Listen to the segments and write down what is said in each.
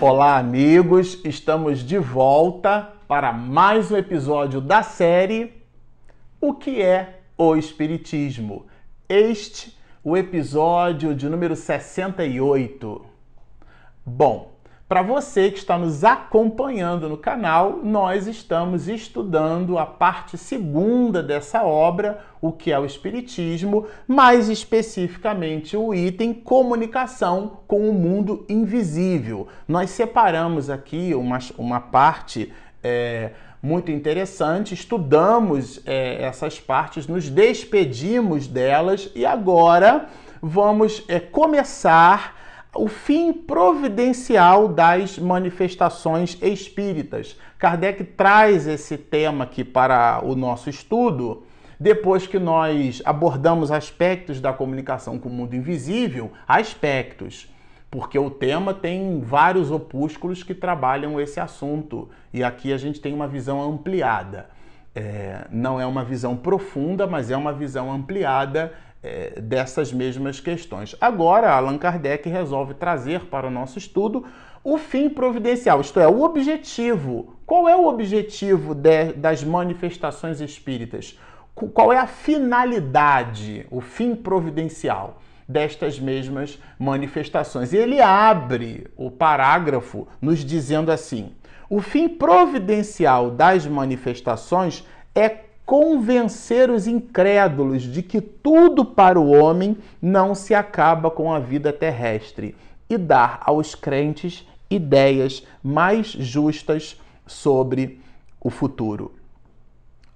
Olá, amigos! Estamos de volta para mais um episódio da série O que é o Espiritismo? Este, o episódio de número 68. Bom, para você que está nos acompanhando no canal, nós estamos estudando a parte segunda dessa obra, o que é o Espiritismo, mais especificamente o item comunicação com o mundo invisível. Nós separamos aqui uma, uma parte. É, muito interessante, estudamos é, essas partes, nos despedimos delas e agora vamos é, começar o fim providencial das manifestações espíritas. Kardec traz esse tema aqui para o nosso estudo. Depois que nós abordamos aspectos da comunicação com o mundo invisível, aspectos, porque o tema tem vários opúsculos que trabalham esse assunto e aqui a gente tem uma visão ampliada. É, não é uma visão profunda, mas é uma visão ampliada é, dessas mesmas questões. Agora, Allan Kardec resolve trazer para o nosso estudo o fim providencial, isto é, o objetivo. Qual é o objetivo de, das manifestações espíritas? Qual é a finalidade, o fim providencial destas mesmas manifestações? E ele abre o parágrafo nos dizendo assim: o fim providencial das manifestações é convencer os incrédulos de que tudo para o homem não se acaba com a vida terrestre e dar aos crentes ideias mais justas sobre o futuro.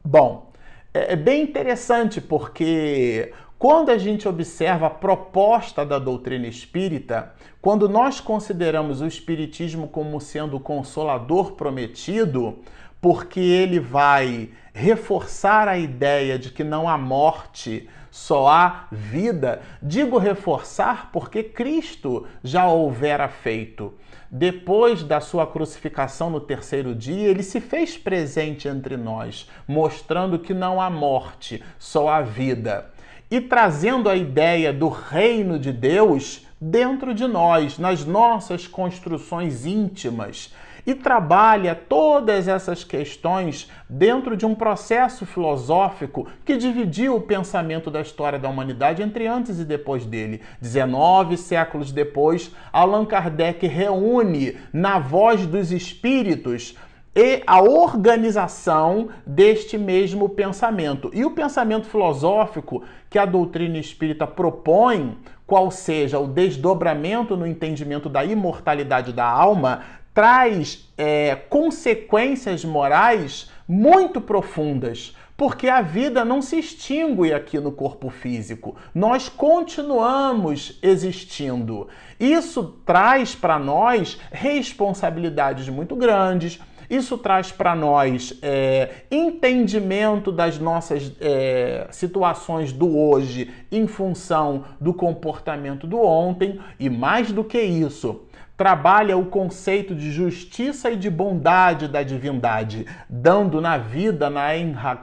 Bom, é, é bem interessante porque quando a gente observa a proposta da doutrina espírita, quando nós consideramos o espiritismo como sendo o consolador prometido, porque ele vai reforçar a ideia de que não há morte, só há vida. Digo reforçar porque Cristo já houvera feito. Depois da sua crucificação no terceiro dia, ele se fez presente entre nós, mostrando que não há morte, só há vida. E trazendo a ideia do reino de Deus dentro de nós, nas nossas construções íntimas e trabalha todas essas questões dentro de um processo filosófico que dividiu o pensamento da história da humanidade entre antes e depois dele. 19 séculos depois, Allan Kardec reúne na voz dos espíritos e a organização deste mesmo pensamento. E o pensamento filosófico que a doutrina espírita propõe, qual seja o desdobramento no entendimento da imortalidade da alma, traz é, consequências morais muito profundas, porque a vida não se extingue aqui no corpo físico, nós continuamos existindo. Isso traz para nós responsabilidades muito grandes. Isso traz para nós é, entendimento das nossas é, situações do hoje em função do comportamento do ontem, e mais do que isso, trabalha o conceito de justiça e de bondade da divindade, dando na vida, na,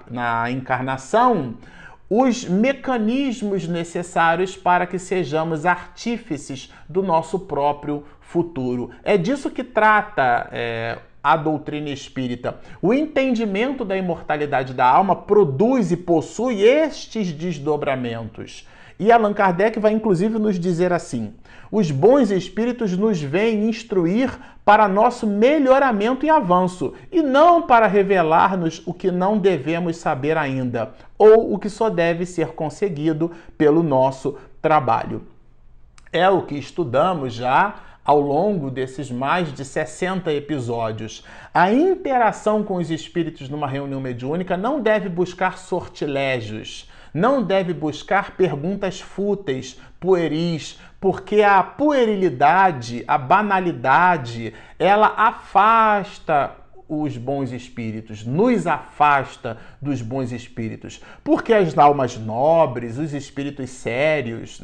na encarnação, os mecanismos necessários para que sejamos artífices do nosso próprio futuro. É disso que trata é, a doutrina espírita. O entendimento da imortalidade da alma produz e possui estes desdobramentos. E Allan Kardec vai inclusive nos dizer assim: os bons espíritos nos vêm instruir para nosso melhoramento e avanço, e não para revelar-nos o que não devemos saber ainda, ou o que só deve ser conseguido pelo nosso trabalho. É o que estudamos já ao longo desses mais de 60 episódios. A interação com os espíritos numa reunião mediúnica não deve buscar sortilégios não deve buscar perguntas fúteis, pueris, porque a puerilidade, a banalidade, ela afasta os bons espíritos, nos afasta dos bons espíritos, porque as almas nobres, os espíritos sérios,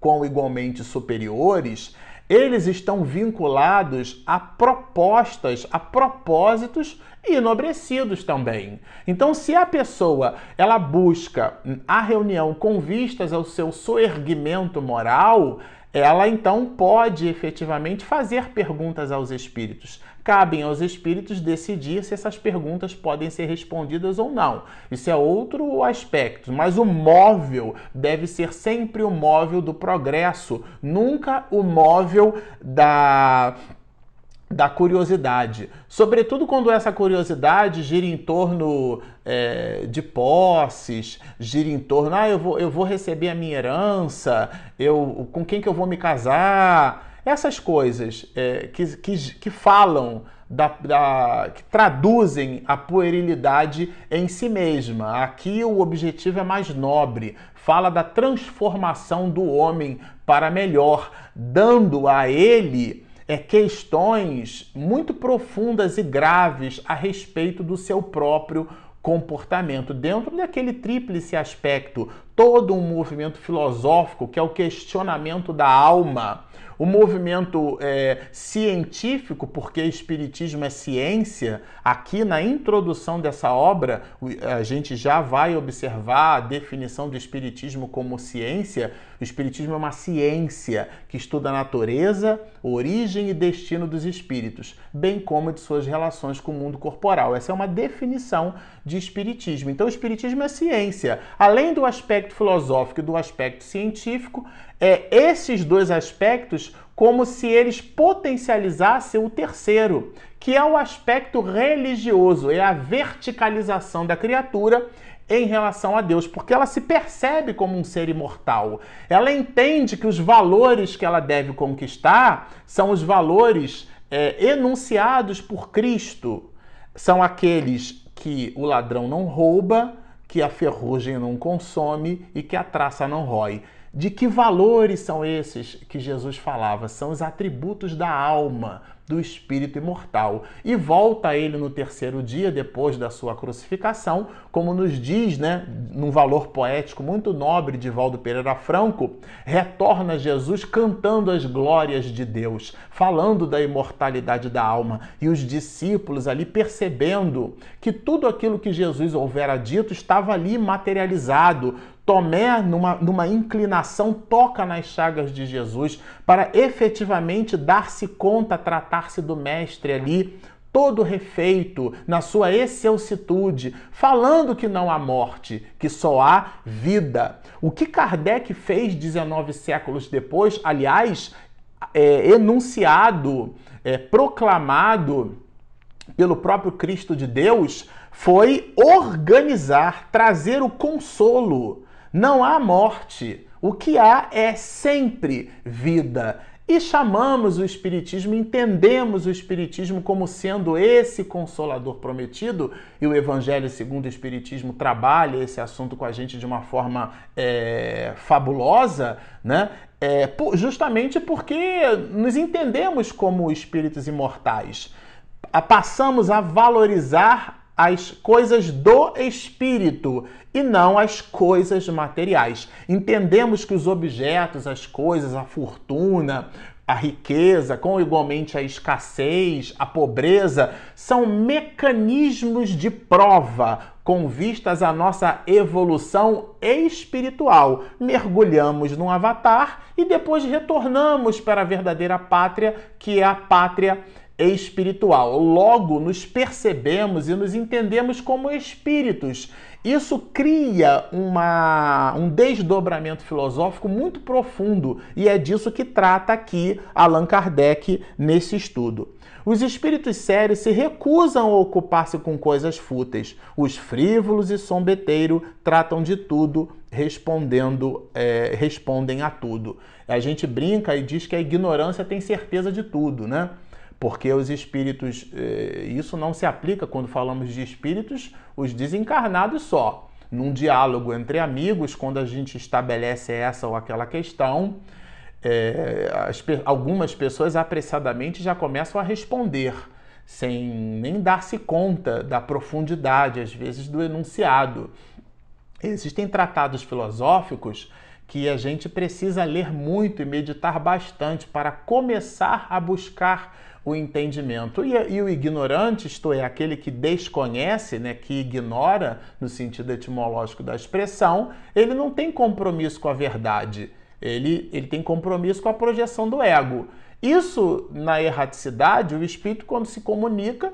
com igualmente superiores, eles estão vinculados a propostas, a propósitos enobrecidos também. Então, se a pessoa ela busca a reunião com vistas ao seu soerguimento moral, ela então pode efetivamente fazer perguntas aos espíritos. Cabem aos espíritos decidir se essas perguntas podem ser respondidas ou não. Isso é outro aspecto, mas o móvel deve ser sempre o móvel do progresso, nunca o móvel da da curiosidade, sobretudo quando essa curiosidade gira em torno é, de posses, gira em torno, ah, eu vou, eu vou receber a minha herança, eu, com quem que eu vou me casar, essas coisas é, que, que, que falam da, da, que traduzem a puerilidade em si mesma. Aqui o objetivo é mais nobre, fala da transformação do homem para melhor, dando a ele é, questões muito profundas e graves a respeito do seu próprio comportamento, dentro daquele tríplice aspecto, todo um movimento filosófico que é o questionamento da alma o movimento é, científico, porque Espiritismo é ciência, aqui na introdução dessa obra, a gente já vai observar a definição do Espiritismo como ciência. O Espiritismo é uma ciência que estuda a natureza, origem e destino dos espíritos, bem como de suas relações com o mundo corporal. Essa é uma definição de Espiritismo. Então, o Espiritismo é ciência. Além do aspecto filosófico e do aspecto científico, é, esses dois aspectos como se eles potencializassem o terceiro, que é o aspecto religioso, é a verticalização da criatura em relação a Deus, porque ela se percebe como um ser imortal. Ela entende que os valores que ela deve conquistar são os valores é, enunciados por Cristo. São aqueles que o ladrão não rouba, que a ferrugem não consome e que a traça não rói. De que valores são esses que Jesus falava? São os atributos da alma, do espírito imortal. E volta ele no terceiro dia, depois da sua crucificação, como nos diz, né, num valor poético muito nobre de Valdo Pereira Franco, retorna Jesus cantando as glórias de Deus, falando da imortalidade da alma. E os discípulos ali percebendo que tudo aquilo que Jesus houvera dito estava ali materializado, Tomé, numa, numa inclinação, toca nas chagas de Jesus para efetivamente dar-se conta, tratar-se do Mestre ali, todo refeito, na sua excelsitude, falando que não há morte, que só há vida. O que Kardec fez 19 séculos depois, aliás, é, enunciado, é, proclamado pelo próprio Cristo de Deus, foi organizar, trazer o consolo não há morte. O que há é sempre vida. E chamamos o Espiritismo, entendemos o Espiritismo como sendo esse consolador prometido, e o Evangelho segundo o Espiritismo trabalha esse assunto com a gente de uma forma é, fabulosa, né? É, justamente porque nos entendemos como espíritos imortais. Passamos a valorizar as coisas do espírito e não as coisas materiais. Entendemos que os objetos, as coisas, a fortuna, a riqueza, com igualmente a escassez, a pobreza, são mecanismos de prova com vistas à nossa evolução espiritual. Mergulhamos num avatar e depois retornamos para a verdadeira pátria, que é a pátria. Logo, nos percebemos e nos entendemos como espíritos. Isso cria uma, um desdobramento filosófico muito profundo e é disso que trata aqui Allan Kardec nesse estudo. Os espíritos sérios se recusam a ocupar-se com coisas fúteis. Os frívolos e sombeteiro tratam de tudo, respondendo, é, respondem a tudo. A gente brinca e diz que a ignorância tem certeza de tudo, né? Porque os espíritos, eh, isso não se aplica quando falamos de espíritos, os desencarnados só. Num diálogo entre amigos, quando a gente estabelece essa ou aquela questão, é, as, algumas pessoas apressadamente já começam a responder, sem nem dar-se conta da profundidade, às vezes, do enunciado. Existem tratados filosóficos que a gente precisa ler muito e meditar bastante para começar a buscar o entendimento. E, e, o ignorante, isto é, aquele que desconhece, né, que ignora, no sentido etimológico da expressão, ele não tem compromisso com a verdade. Ele, ele tem compromisso com a projeção do ego. Isso, na erraticidade, o espírito, quando se comunica,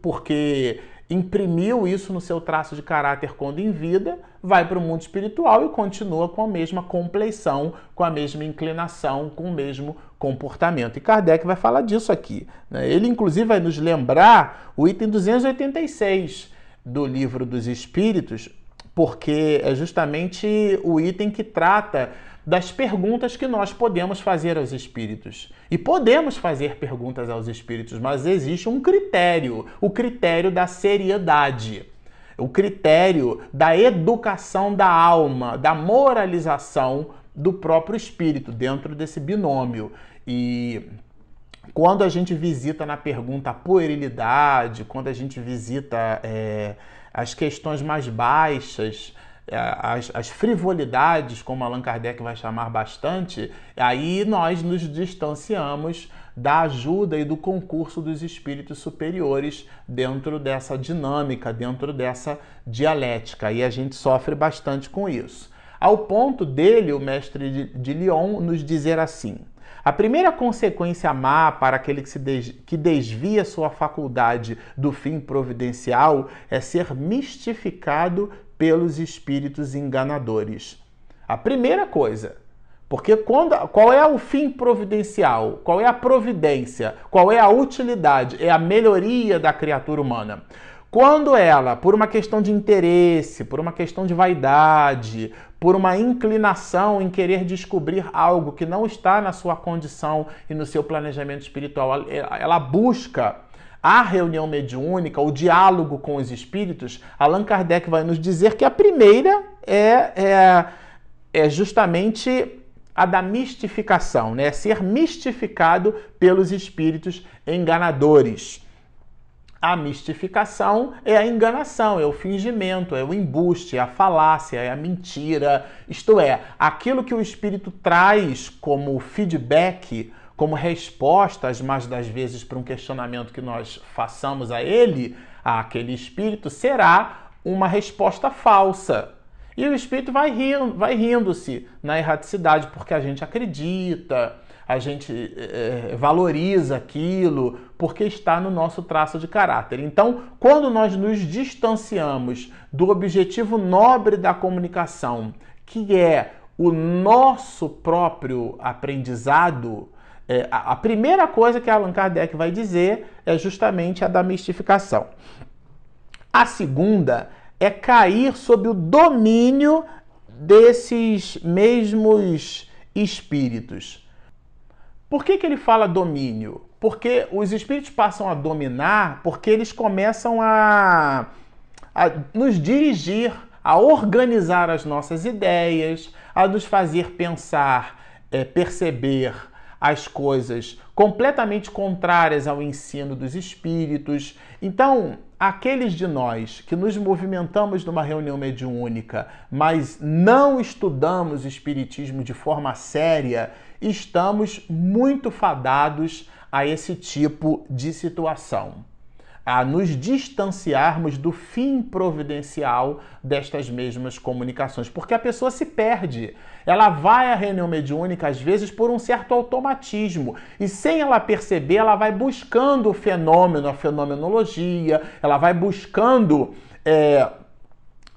porque imprimiu isso no seu traço de caráter quando em vida, vai para o mundo espiritual e continua com a mesma compleição, com a mesma inclinação, com o mesmo comportamento. E Kardec vai falar disso aqui. Né? Ele, inclusive, vai nos lembrar o item 286 do Livro dos Espíritos, porque é justamente o item que trata das perguntas que nós podemos fazer aos espíritos. E podemos fazer perguntas aos espíritos, mas existe um critério, o critério da seriedade, o critério da educação da alma, da moralização do próprio espírito dentro desse binômio. E quando a gente visita na pergunta a puerilidade, quando a gente visita é, as questões mais baixas, é, as, as, frivolidades, como Allan Kardec vai chamar bastante, aí nós nos distanciamos da ajuda e do concurso dos espíritos superiores dentro dessa dinâmica, dentro dessa dialética, e a gente sofre bastante com isso. Ao ponto dele, o mestre de, de Lyon, nos dizer assim: a primeira consequência má para aquele que, se des... que desvia sua faculdade do fim providencial é ser mistificado pelos espíritos enganadores. A primeira coisa, porque quando, qual é o fim providencial? Qual é a providência? Qual é a utilidade? É a melhoria da criatura humana. Quando ela, por uma questão de interesse, por uma questão de vaidade, por uma inclinação em querer descobrir algo que não está na sua condição e no seu planejamento espiritual, ela busca a reunião mediúnica, o diálogo com os espíritos, Allan Kardec vai nos dizer que a primeira é, é, é justamente a da mistificação, né? ser mistificado pelos espíritos enganadores. A mistificação é a enganação, é o fingimento, é o embuste, é a falácia, é a mentira. Isto é, aquilo que o espírito traz como feedback, como respostas, mais das vezes para um questionamento que nós façamos a ele, àquele espírito, será uma resposta falsa. E o espírito vai rindo, vai rindo-se na erraticidade, porque a gente acredita, a gente é, valoriza aquilo, porque está no nosso traço de caráter. Então, quando nós nos distanciamos do objetivo nobre da comunicação, que é o nosso próprio aprendizado, é, a, primeira coisa que Allan Kardec vai dizer é justamente a da mistificação. A segunda é cair sob o domínio desses mesmos espíritos. Por que, que ele fala domínio? Porque os espíritos passam a dominar porque eles começam a, a nos dirigir, a organizar as nossas ideias, a nos fazer pensar, é, perceber, as coisas completamente contrárias ao ensino dos espíritos. Então, aqueles de nós que nos movimentamos numa reunião mediúnica, mas não estudamos espiritismo de forma séria, estamos muito fadados a esse tipo de situação a nos distanciarmos do fim providencial destas mesmas comunicações, porque a pessoa se perde. Ela vai à reunião mediúnica às vezes por um certo automatismo e sem ela perceber, ela vai buscando o fenômeno, a fenomenologia, ela vai buscando é,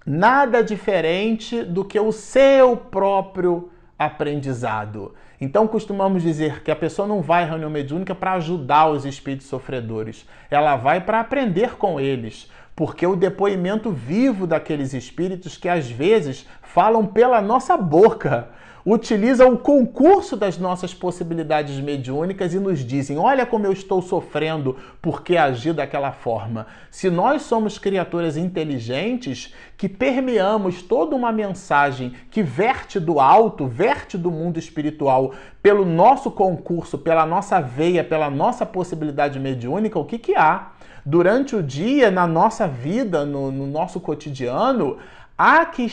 nada diferente do que o seu próprio aprendizado. Então costumamos dizer que a pessoa não vai à reunião mediúnica para ajudar os espíritos sofredores, ela vai para aprender com eles, porque o depoimento vivo daqueles espíritos que às vezes falam pela nossa boca utiliza o concurso das nossas possibilidades mediúnicas e nos dizem: Olha como eu estou sofrendo porque agi daquela forma. Se nós somos criaturas inteligentes que permeamos toda uma mensagem que verte do alto, verte do mundo espiritual pelo nosso concurso, pela nossa veia, pela nossa possibilidade mediúnica, o que, que há? Durante o dia, na nossa vida, no, no nosso cotidiano, Há que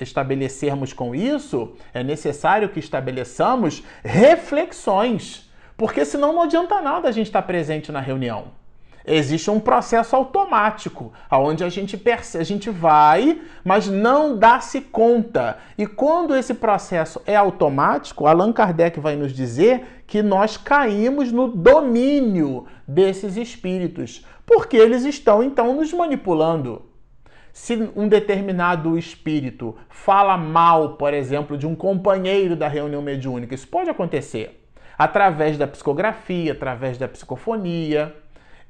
estabelecermos com isso, é necessário que estabeleçamos reflexões, porque senão não adianta nada a gente estar presente na reunião. Existe um processo automático, onde a gente percebe, a gente vai, mas não dá-se conta. E quando esse processo é automático, Allan Kardec vai nos dizer que nós caímos no domínio desses espíritos, porque eles estão então nos manipulando. Se um determinado espírito fala mal, por exemplo, de um companheiro da reunião mediúnica, isso pode acontecer através da psicografia, através da psicofonia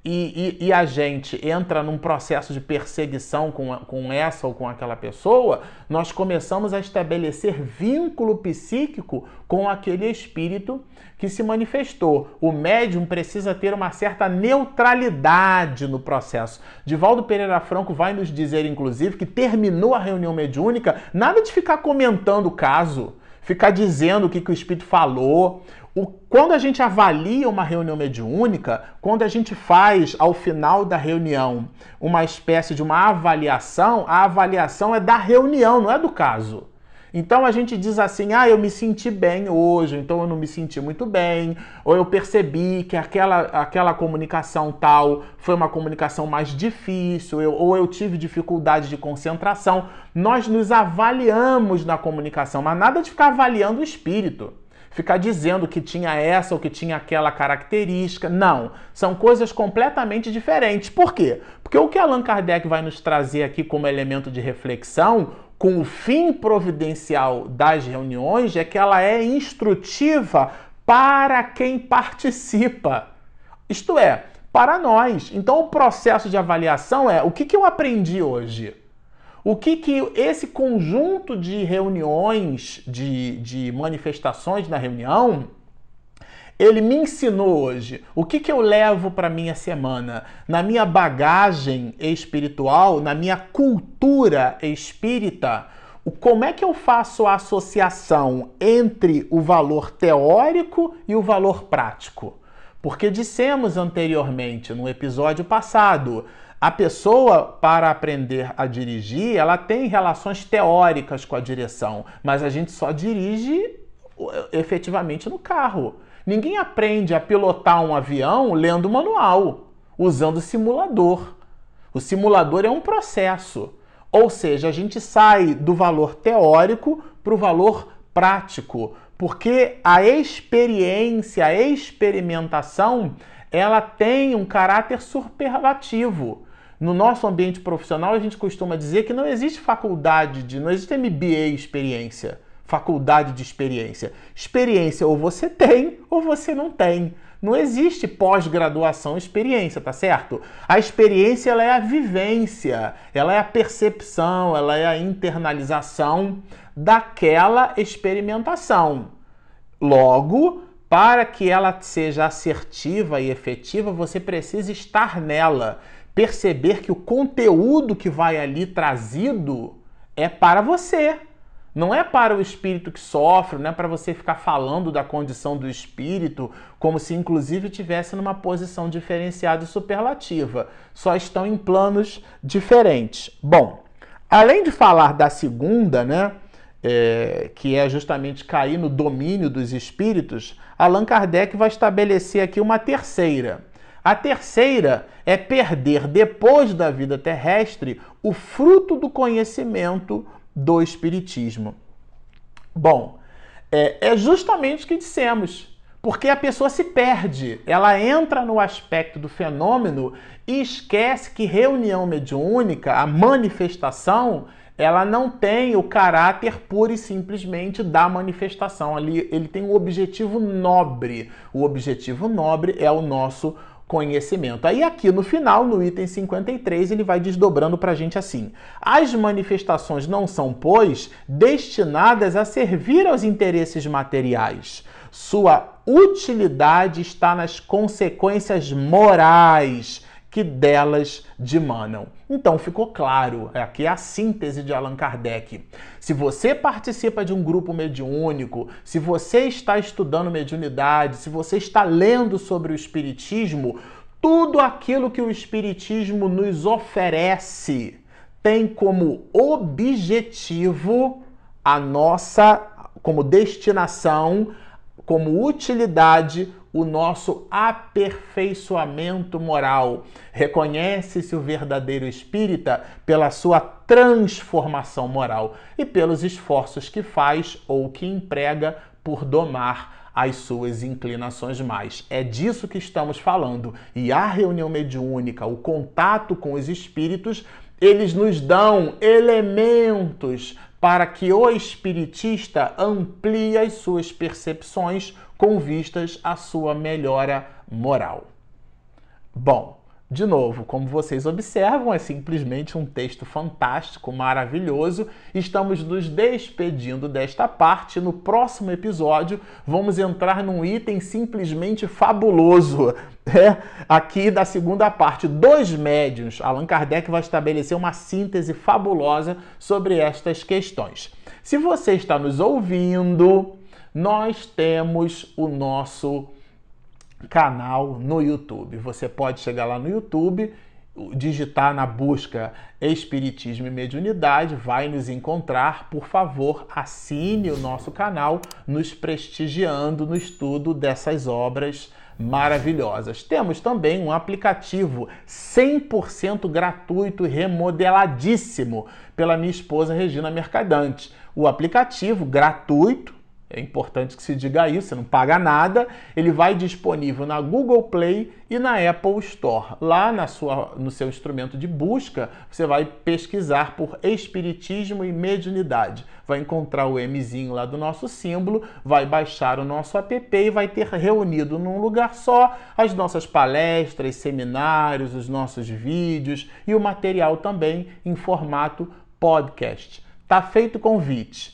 e, e, e, a gente entra num processo de perseguição com, com essa ou com aquela pessoa, nós começamos a estabelecer vínculo psíquico com aquele espírito que se manifestou. O médium precisa ter uma certa neutralidade no processo. Divaldo Pereira Franco vai nos dizer, inclusive, que terminou a reunião mediúnica, nada de ficar comentando o caso ficar dizendo o que, que o espírito falou, o, quando a gente avalia uma reunião mediúnica, quando a gente faz ao final da reunião uma espécie de uma avaliação, a avaliação é da reunião, não é do caso. Então a gente diz assim: ah, eu me senti bem hoje, então eu não me senti muito bem, ou eu percebi que aquela, aquela comunicação tal foi uma comunicação mais difícil, eu, ou eu tive dificuldade de concentração. Nós nos avaliamos na comunicação, mas nada de ficar avaliando o espírito ficar dizendo que tinha essa ou que tinha aquela característica. Não, são coisas completamente diferentes. Por quê? Porque o que Allan Kardec vai nos trazer aqui como elemento de reflexão, com o fim providencial das reuniões, é que ela é instrutiva para quem participa. Isto é, para nós. Então o processo de avaliação é o que, que eu aprendi hoje? O que, que esse conjunto de reuniões, de, de manifestações na reunião, ele me ensinou hoje. O que, que eu levo para minha semana? Na minha bagagem espiritual, na minha cultura espírita, como é que eu faço a associação entre o valor teórico e o valor prático? Porque dissemos anteriormente, no episódio passado, a pessoa, para aprender a dirigir, ela tem relações teóricas com a direção, mas a gente só dirige efetivamente no carro. Ninguém aprende a pilotar um avião lendo manual, usando simulador. O simulador é um processo. Ou seja, a gente sai do valor teórico para o valor prático, porque a experiência, a experimentação, ela tem um caráter superlativo. No nosso ambiente profissional, a gente costuma dizer que não existe faculdade de. não existe MBA experiência, faculdade de experiência. Experiência ou você tem ou você não tem. Não existe pós-graduação experiência, tá certo? A experiência ela é a vivência, ela é a percepção, ela é a internalização daquela experimentação. Logo, para que ela seja assertiva e efetiva, você precisa estar nela perceber que o conteúdo que vai ali trazido é para você. Não é para o espírito que sofre, não é para você ficar falando da condição do espírito como se inclusive tivesse numa posição diferenciada e superlativa. Só estão em planos diferentes. Bom, além de falar da segunda, né, é, que é justamente cair no domínio dos espíritos, Allan Kardec vai estabelecer aqui uma terceira a terceira é perder, depois da vida terrestre, o fruto do conhecimento do Espiritismo. Bom, é, é justamente o que dissemos, porque a pessoa se perde, ela entra no aspecto do fenômeno e esquece que reunião mediúnica, a manifestação, ela não tem o caráter pura e simplesmente da manifestação. Ali ele tem um objetivo nobre. O objetivo nobre é o nosso conhecimento. Aí aqui no final, no item 53, ele vai desdobrando para a gente assim: as manifestações não são, pois, destinadas a servir aos interesses materiais. Sua utilidade está nas consequências morais que delas dimanam. Então ficou claro, é aqui é a síntese de Allan Kardec. Se você participa de um grupo mediúnico, se você está estudando mediunidade, se você está lendo sobre o espiritismo, tudo aquilo que o espiritismo nos oferece tem como objetivo a nossa como destinação, como utilidade, o nosso aperfeiçoamento moral. Reconhece-se o verdadeiro espírita pela sua transformação moral e pelos esforços que faz ou que emprega por domar as suas inclinações mais. É disso que estamos falando. E a reunião mediúnica, o contato com os espíritos, eles nos dão elementos para que o espiritista amplie as suas percepções com vistas à sua melhora moral. Bom, de novo, como vocês observam, é simplesmente um texto fantástico, maravilhoso. Estamos nos despedindo desta parte. No próximo episódio, vamos entrar num item simplesmente fabuloso. É, aqui da segunda parte, dois médiuns. Allan Kardec vai estabelecer uma síntese fabulosa sobre estas questões. Se você está nos ouvindo, nós temos o nosso canal no YouTube. Você pode chegar lá no YouTube, digitar na busca Espiritismo e Mediunidade, vai nos encontrar. Por favor, assine o nosso canal, nos prestigiando no estudo dessas obras maravilhosas. Temos também um aplicativo 100% gratuito remodeladíssimo pela minha esposa Regina Mercadante. O aplicativo gratuito é importante que se diga isso, você não paga nada. Ele vai disponível na Google Play e na Apple Store. Lá na sua, no seu instrumento de busca, você vai pesquisar por Espiritismo e Mediunidade. Vai encontrar o Mzinho lá do nosso símbolo, vai baixar o nosso app e vai ter reunido num lugar só as nossas palestras, seminários, os nossos vídeos e o material também em formato podcast. Tá feito o convite